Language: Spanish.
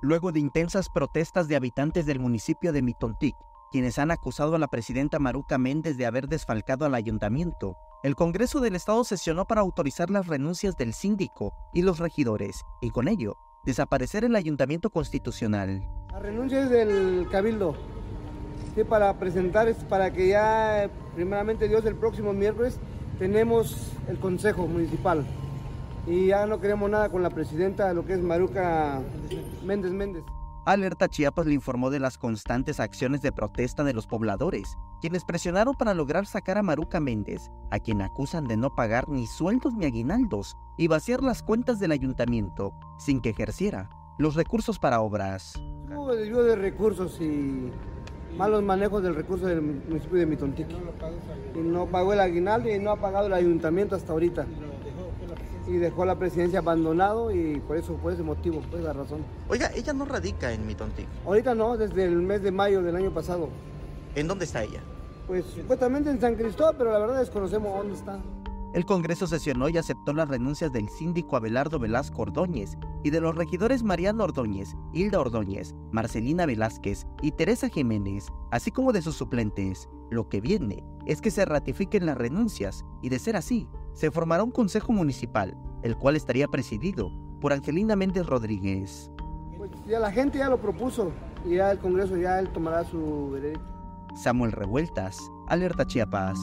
luego de intensas protestas de habitantes del municipio de Mitontic, quienes han acusado a la presidenta Maruca Méndez de haber desfalcado al ayuntamiento. El Congreso del Estado sesionó para autorizar las renuncias del síndico y los regidores, y con ello, desaparecer el ayuntamiento constitucional. La renuncia es del cabildo, sí, para presentar, para que ya, primeramente Dios, el próximo miércoles tenemos el consejo municipal y ya no queremos nada con la presidenta, lo que es Maruca Méndez Méndez. Alerta Chiapas le informó de las constantes acciones de protesta de los pobladores, quienes presionaron para lograr sacar a Maruca Méndez, a quien acusan de no pagar ni sueldos ni aguinaldos y vaciar las cuentas del ayuntamiento sin que ejerciera los recursos para obras. Hubo desvío de recursos y malos manejos del recurso del municipio de Mitontique. Y no pagó el aguinaldo y no ha pagado el ayuntamiento hasta ahorita y dejó la presidencia abandonado y por eso, por ese motivo, pues la razón. Oiga, ella no radica en Mitontic. Ahorita no, desde el mes de mayo del año pasado. ¿En dónde está ella? Pues supuestamente en San Cristóbal, pero la verdad desconocemos dónde está. El Congreso sesionó y aceptó las renuncias del síndico Abelardo Velasco Ordóñez y de los regidores Mariano Ordóñez, Hilda Ordóñez, Marcelina Velázquez y Teresa Jiménez, así como de sus suplentes. Lo que viene es que se ratifiquen las renuncias y de ser así, se formará un consejo municipal, el cual estaría presidido por Angelina Méndez Rodríguez. Pues ya la gente ya lo propuso y ya el Congreso ya él tomará su veredicto. Samuel Revueltas, Alerta Chiapas.